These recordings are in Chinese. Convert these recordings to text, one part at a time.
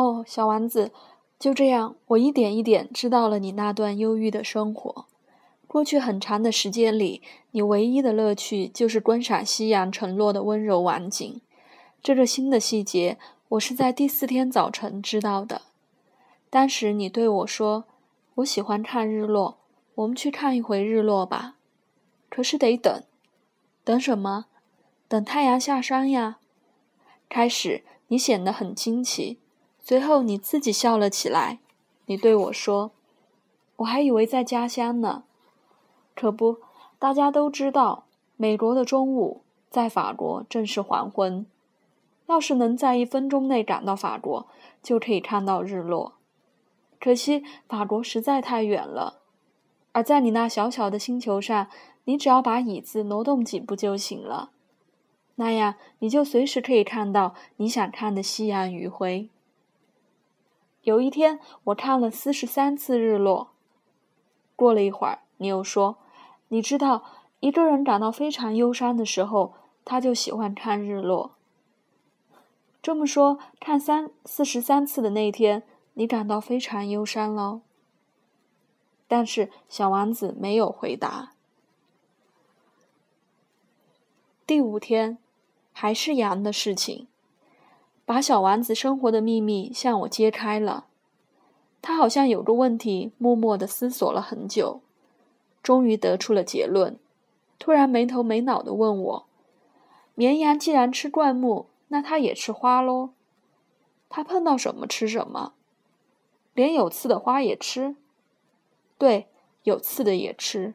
哦，小丸子，就这样，我一点一点知道了你那段忧郁的生活。过去很长的时间里，你唯一的乐趣就是观赏夕阳沉落的温柔晚景。这个新的细节，我是在第四天早晨知道的。当时你对我说：“我喜欢看日落，我们去看一回日落吧。”可是得等，等什么？等太阳下山呀。开始你显得很惊奇，随后你自己笑了起来。你对我说：“我还以为在家乡呢。”可不，大家都知道，美国的中午在法国正是黄昏。要是能在一分钟内赶到法国，就可以看到日落。可惜法国实在太远了，而在你那小小的星球上，你只要把椅子挪动几步就行了。那样，你就随时可以看到你想看的夕阳余晖。有一天，我看了四十三次日落。过了一会儿，你又说：“你知道，一个人感到非常忧伤的时候，他就喜欢看日落。”这么说，看三四十三次的那天，你感到非常忧伤喽？但是小王子没有回答。第五天。还是羊的事情，把小丸子生活的秘密向我揭开了。他好像有个问题，默默地思索了很久，终于得出了结论。突然没头没脑地问我：“绵羊既然吃灌木，那它也吃花喽？它碰到什么吃什么？连有刺的花也吃？对，有刺的也吃。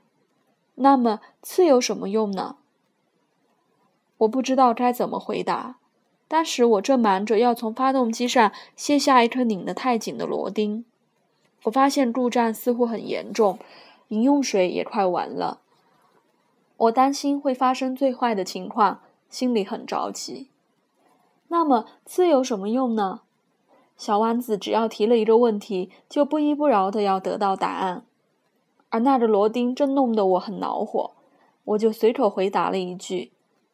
那么刺有什么用呢？”我不知道该怎么回答。当时我正忙着要从发动机上卸下一颗拧得太紧的螺钉。我发现故障似乎很严重，饮用水也快完了。我担心会发生最坏的情况，心里很着急。那么刺有什么用呢？小丸子只要提了一个问题，就不依不饶的要得到答案。而那个螺钉正弄得我很恼火，我就随口回答了一句。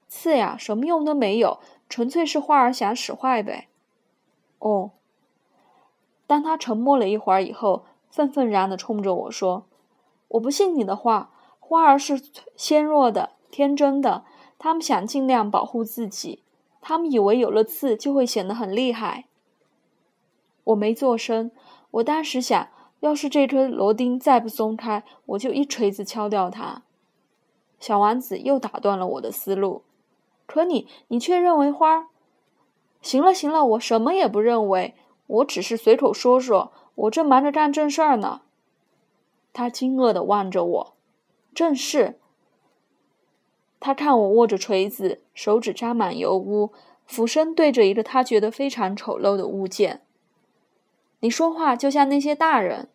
刺呀，什么用都没有，纯粹是花儿想使坏呗。哦。当他沉默了一会儿以后，愤愤然地冲着我说：“我不信你的话，花儿是纤弱的、天真的，他们想尽量保护自己，他们以为有了刺就会显得很厉害。”我没做声，我当时想，要是这颗螺钉再不松开，我就一锤子敲掉它。小丸子又打断了我的思路。可你，你却认为花？行了行了，我什么也不认为，我只是随口说说。我正忙着干正事儿呢。他惊愕地望着我，正事。他看我握着锤子，手指沾满油污，俯身对着一个他觉得非常丑陋的物件。你说话就像那些大人。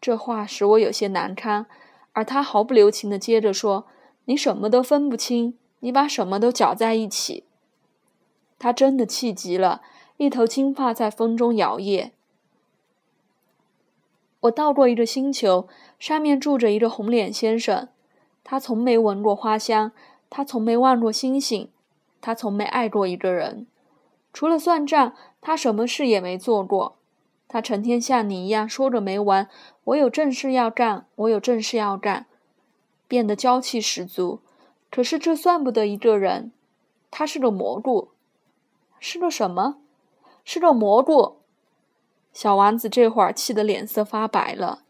这话使我有些难堪，而他毫不留情地接着说：“你什么都分不清。”你把什么都搅在一起。他真的气急了，一头金发在风中摇曳。我到过一个星球，上面住着一个红脸先生。他从没闻过花香，他从没望过星星，他从没爱过一个人。除了算账，他什么事也没做过。他成天像你一样说着没完：“我有正事要干，我有正事要干。”变得娇气十足。可是这算不得一个人，他是个蘑菇，是个什么？是个蘑菇。小丸子这会儿气得脸色发白了。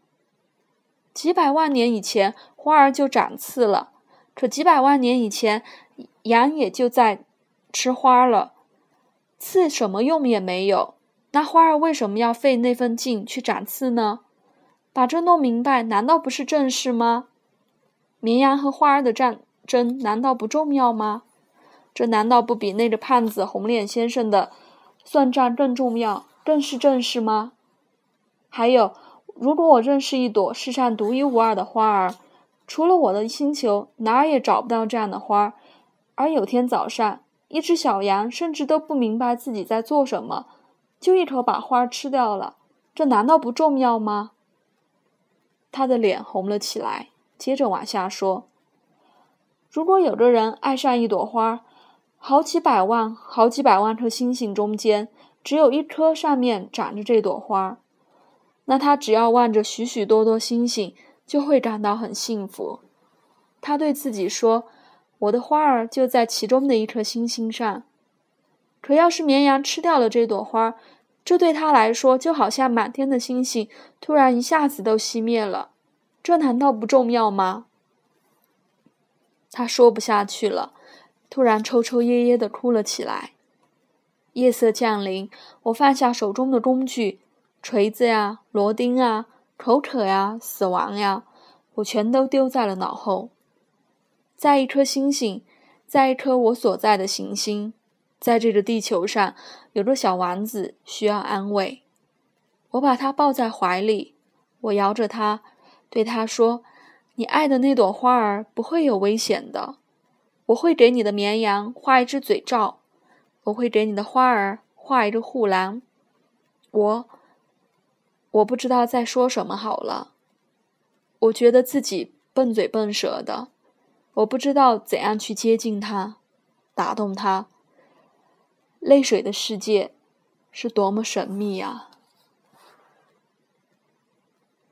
几百万年以前，花儿就长刺了；可几百万年以前，羊也就在吃花了。刺什么用也没有，那花儿为什么要费那份劲去长刺呢？把这弄明白，难道不是正事吗？绵羊和花儿的战。真难道不重要吗？这难道不比那个胖子红脸先生的算账更重要，更是正事吗？还有，如果我认识一朵世上独一无二的花儿，除了我的星球，哪儿也找不到这样的花儿。而有天早上，一只小羊甚至都不明白自己在做什么，就一口把花儿吃掉了。这难道不重要吗？他的脸红了起来，接着往下说。如果有个人爱上一朵花，好几百万、好几百万颗星星中间，只有一颗上面长着这朵花，那他只要望着许许多多星星，就会感到很幸福。他对自己说：“我的花儿就在其中的一颗星星上。”可要是绵羊吃掉了这朵花，这对他来说就好像满天的星星突然一下子都熄灭了。这难道不重要吗？他说不下去了，突然抽抽噎噎的哭了起来。夜色降临，我放下手中的工具，锤子呀、螺钉啊、口渴呀、死亡呀，我全都丢在了脑后。在一颗星星，在一颗我所在的行星。在这个地球上，有个小丸子需要安慰。我把它抱在怀里，我摇着它，对它说：“你爱的那朵花儿不会有危险的。我会给你的绵羊画一只嘴罩，我会给你的花儿画一个护栏。我……我不知道在说什么好了。我觉得自己笨嘴笨舌的，我不知道怎样去接近它，打动它。”泪水的世界，是多么神秘啊！